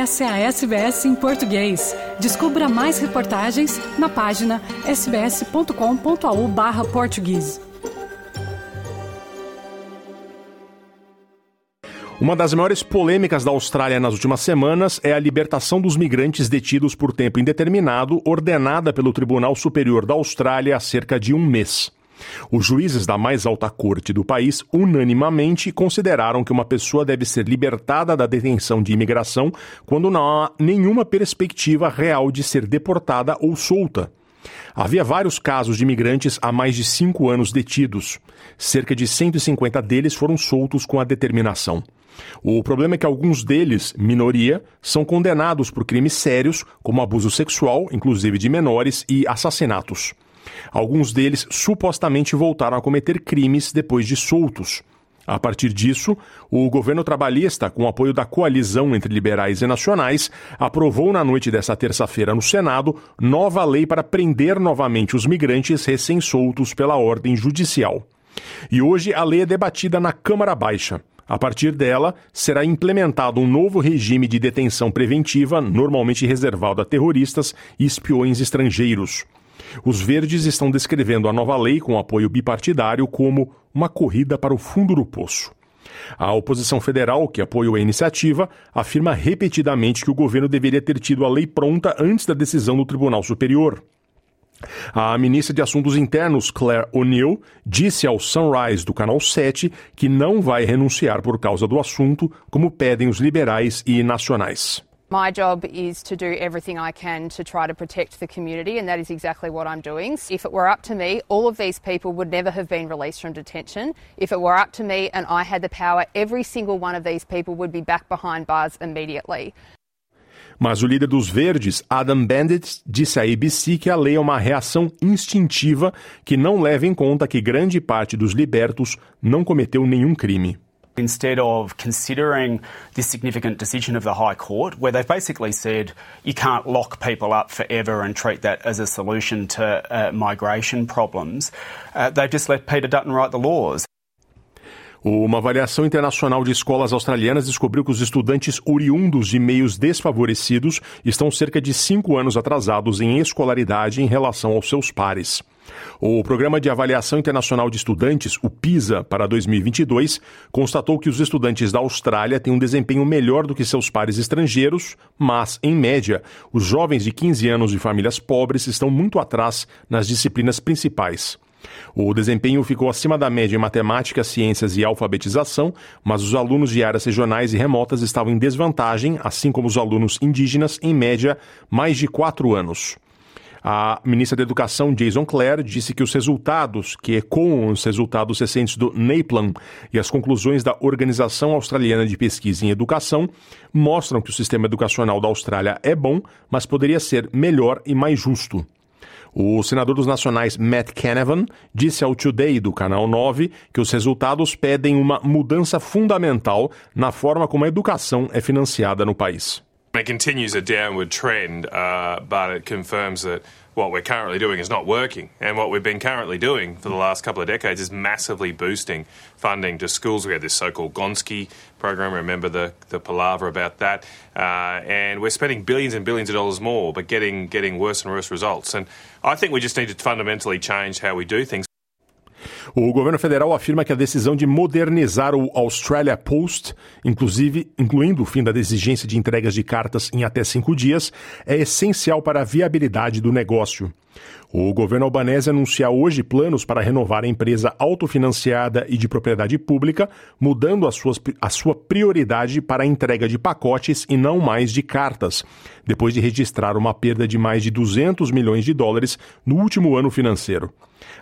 Essa é a SBS em português. Descubra mais reportagens na página sbs.com.au/português. Uma das maiores polêmicas da Austrália nas últimas semanas é a libertação dos migrantes detidos por tempo indeterminado, ordenada pelo Tribunal Superior da Austrália há cerca de um mês. Os juízes da mais alta corte do país unanimamente consideraram que uma pessoa deve ser libertada da detenção de imigração quando não há nenhuma perspectiva real de ser deportada ou solta. Havia vários casos de imigrantes há mais de cinco anos detidos. Cerca de 150 deles foram soltos com a determinação. O problema é que alguns deles, minoria, são condenados por crimes sérios, como abuso sexual, inclusive de menores, e assassinatos. Alguns deles supostamente voltaram a cometer crimes depois de soltos. A partir disso, o governo trabalhista, com apoio da coalizão entre liberais e nacionais, aprovou na noite dessa terça-feira no Senado nova lei para prender novamente os migrantes recém-soltos pela ordem judicial. E hoje a lei é debatida na Câmara Baixa. A partir dela, será implementado um novo regime de detenção preventiva, normalmente reservado a terroristas e espiões estrangeiros. Os verdes estão descrevendo a nova lei com apoio bipartidário como uma corrida para o fundo do poço. A oposição federal, que apoiou a iniciativa, afirma repetidamente que o governo deveria ter tido a lei pronta antes da decisão do Tribunal Superior. A ministra de Assuntos Internos, Claire O'Neill, disse ao Sunrise do Canal 7 que não vai renunciar por causa do assunto, como pedem os liberais e nacionais. My job is to do everything I can to try to protect the community, and that is exactly what I'm doing. If it were up to me, all of these people would never have been released from detention. If it were up to me and I had the power, every single one of these people would be back behind bars immediately. Mas o líder dos Verdes, Adam Bandit, disse à ABC que a lei é uma reação instintiva que não leva em conta que grande parte dos libertos não cometeu nenhum crime. Instead of considering this significant decision of the High Court, where they've basically said you can't lock people up forever and treat that as a solution to uh, migration problems, uh, they've just let Peter Dutton write the laws. Uma avaliação internacional de escolas australianas descobriu que os estudantes oriundos de meios desfavorecidos estão cerca de cinco anos atrasados em escolaridade em relação aos seus pares. O Programa de Avaliação Internacional de Estudantes, o PISA, para 2022, constatou que os estudantes da Austrália têm um desempenho melhor do que seus pares estrangeiros, mas, em média, os jovens de 15 anos de famílias pobres estão muito atrás nas disciplinas principais. O desempenho ficou acima da média em matemática, ciências e alfabetização, mas os alunos de áreas regionais e remotas estavam em desvantagem, assim como os alunos indígenas, em média, mais de quatro anos. A ministra da Educação, Jason Clare, disse que os resultados, que ecoam os resultados recentes do NAPLAN e as conclusões da Organização Australiana de Pesquisa em Educação, mostram que o sistema educacional da Austrália é bom, mas poderia ser melhor e mais justo. O senador dos nacionais Matt Canavan disse ao Today do Canal 9 que os resultados pedem uma mudança fundamental na forma como a educação é financiada no país. It continues a downward trend, uh, but it confirms that what we're currently doing is not working. And what we've been currently doing for the last couple of decades is massively boosting funding to schools. We had this so called Gonski program, remember the, the palaver about that. Uh, and we're spending billions and billions of dollars more, but getting, getting worse and worse results. And I think we just need to fundamentally change how we do things. O governo federal afirma que a decisão de modernizar o Australia Post, inclusive incluindo o fim da exigência de entregas de cartas em até cinco dias, é essencial para a viabilidade do negócio. O governo albanese anuncia hoje planos para renovar a empresa autofinanciada e de propriedade pública, mudando a, suas, a sua prioridade para a entrega de pacotes e não mais de cartas, depois de registrar uma perda de mais de 200 milhões de dólares no último ano financeiro.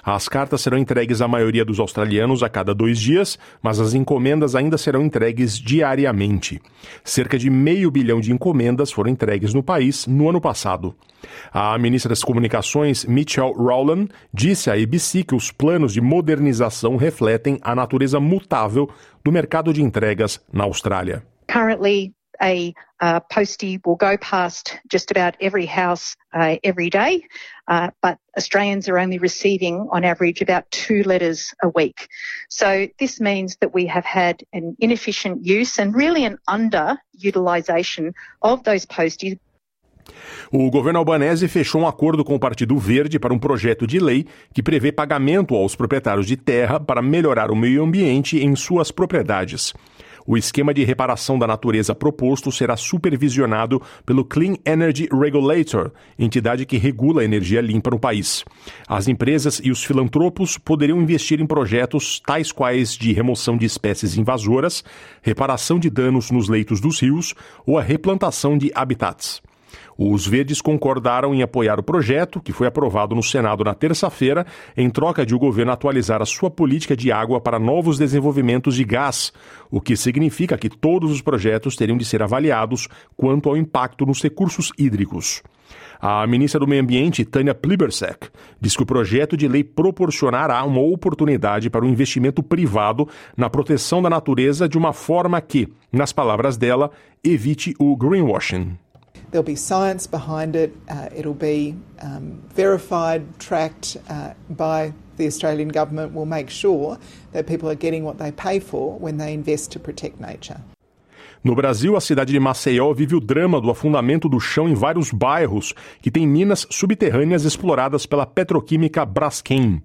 As cartas serão entregues à maioria dos australianos a cada dois dias, mas as encomendas ainda serão entregues diariamente. Cerca de meio bilhão de encomendas foram entregues no país no ano passado. A ministra das Comunicações, Michelle Rowland, disse à ABC que os planos de modernização refletem a natureza mutável do mercado de entregas na Austrália. Currently, a uh, postie will go past just about every house uh, every day, uh, but Australians are only receiving, on average, about two letters a week. So this means that we have had an inefficient use and really an underutilisation of those posties O governo albanese fechou um acordo com o Partido Verde para um projeto de lei que prevê pagamento aos proprietários de terra para melhorar o meio ambiente em suas propriedades. O esquema de reparação da natureza proposto será supervisionado pelo Clean Energy Regulator, entidade que regula a energia limpa no país. As empresas e os filantropos poderiam investir em projetos tais quais de remoção de espécies invasoras, reparação de danos nos leitos dos rios ou a replantação de habitats. Os verdes concordaram em apoiar o projeto, que foi aprovado no Senado na terça-feira, em troca de o governo atualizar a sua política de água para novos desenvolvimentos de gás, o que significa que todos os projetos teriam de ser avaliados quanto ao impacto nos recursos hídricos. A ministra do Meio Ambiente, Tânia Plibersek, diz que o projeto de lei proporcionará uma oportunidade para o investimento privado na proteção da natureza de uma forma que, nas palavras dela, evite o greenwashing. There'll be science behind it. Uh, it'll be um, verified, tracked uh, by the Australian government. Will make sure that people are getting what they pay for when they invest to protect nature. No Brasil, a cidade de Maceió vive o drama do afundamento do chão em vários bairros que têm minas subterrâneas exploradas pela petroquímica Braskem.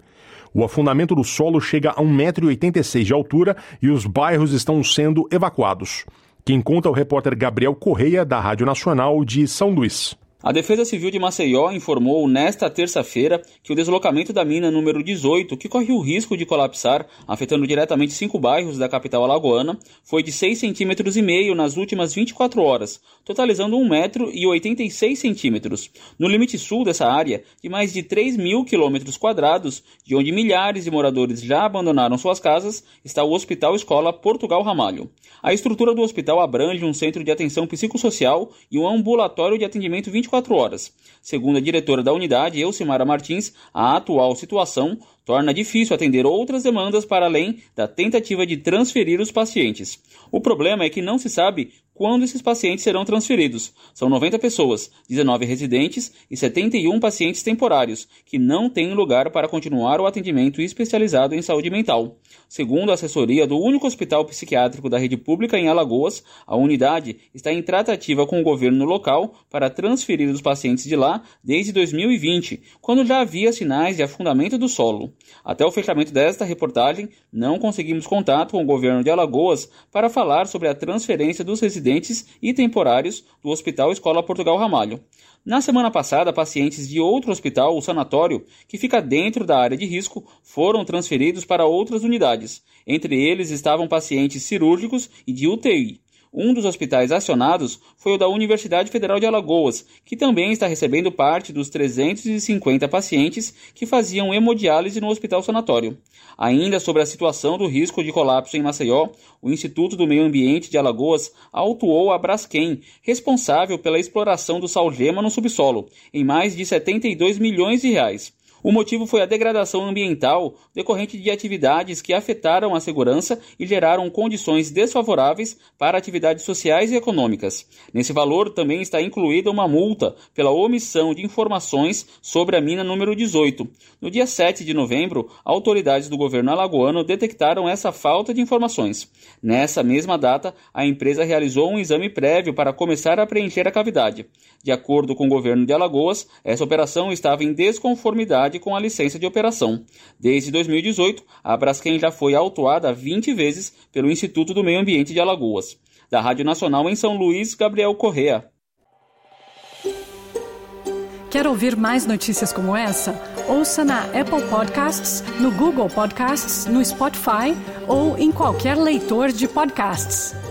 O afundamento do solo chega a 1,86m de altura e os bairros estão sendo evacuados. Quem conta é o repórter Gabriel Correia, da Rádio Nacional de São Luís. A Defesa Civil de Maceió informou nesta terça-feira que o deslocamento da mina número 18, que corre o risco de colapsar, afetando diretamente cinco bairros da capital alagoana, foi de 6,5 centímetros nas últimas 24 horas, totalizando 1 metro e 86 centímetros. No limite sul dessa área, de mais de 3 mil quilômetros quadrados, de onde milhares de moradores já abandonaram suas casas, está o Hospital Escola Portugal Ramalho. A estrutura do hospital abrange um centro de atenção psicossocial e um ambulatório de atendimento 24 24 horas. Segundo a diretora da unidade, Elcimara Martins, a atual situação torna difícil atender outras demandas para além da tentativa de transferir os pacientes. O problema é que não se sabe quando esses pacientes serão transferidos. São 90 pessoas, 19 residentes e 71 pacientes temporários, que não têm lugar para continuar o atendimento especializado em saúde mental. Segundo a assessoria do único hospital psiquiátrico da rede pública em Alagoas, a unidade está em tratativa com o governo local para transferir os pacientes de lá desde 2020, quando já havia sinais de afundamento do solo. Até o fechamento desta reportagem, não conseguimos contato com o governo de Alagoas para falar sobre a transferência dos residentes residentes e temporários do Hospital Escola Portugal Ramalho. Na semana passada, pacientes de outro hospital, o sanatório, que fica dentro da área de risco, foram transferidos para outras unidades. Entre eles estavam pacientes cirúrgicos e de UTI. Um dos hospitais acionados foi o da Universidade Federal de Alagoas, que também está recebendo parte dos 350 pacientes que faziam hemodiálise no hospital sanatório. Ainda sobre a situação do risco de colapso em Maceió, o Instituto do Meio Ambiente de Alagoas autuou a Braskem, responsável pela exploração do salgema no subsolo, em mais de 72 milhões de reais. O motivo foi a degradação ambiental decorrente de atividades que afetaram a segurança e geraram condições desfavoráveis para atividades sociais e econômicas. Nesse valor também está incluída uma multa pela omissão de informações sobre a mina número 18. No dia 7 de novembro, autoridades do governo alagoano detectaram essa falta de informações. Nessa mesma data, a empresa realizou um exame prévio para começar a preencher a cavidade. De acordo com o governo de Alagoas, essa operação estava em desconformidade com a licença de operação. Desde 2018, a Braskem já foi autuada 20 vezes pelo Instituto do Meio Ambiente de Alagoas. Da Rádio Nacional em São Luís, Gabriel Correa. Quer ouvir mais notícias como essa? Ouça na Apple Podcasts, no Google Podcasts, no Spotify ou em qualquer leitor de podcasts.